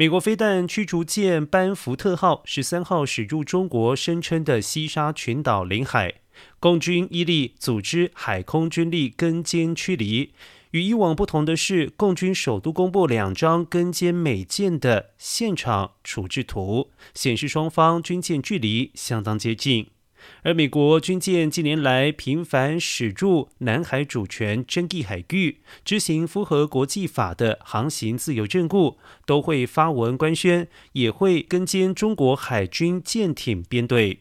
美国飞弹驱逐舰班福特号十三号驶入中国声称的西沙群岛领海，共军伊利组织海空军力跟监驱离。与以往不同的是，共军首都公布两张跟歼美舰的现场处置图，显示双方军舰距离相当接近。而美国军舰近年来频繁驶入南海主权争议海域，执行符合国际法的航行自由任务，都会发文官宣，也会跟监中国海军舰艇编队。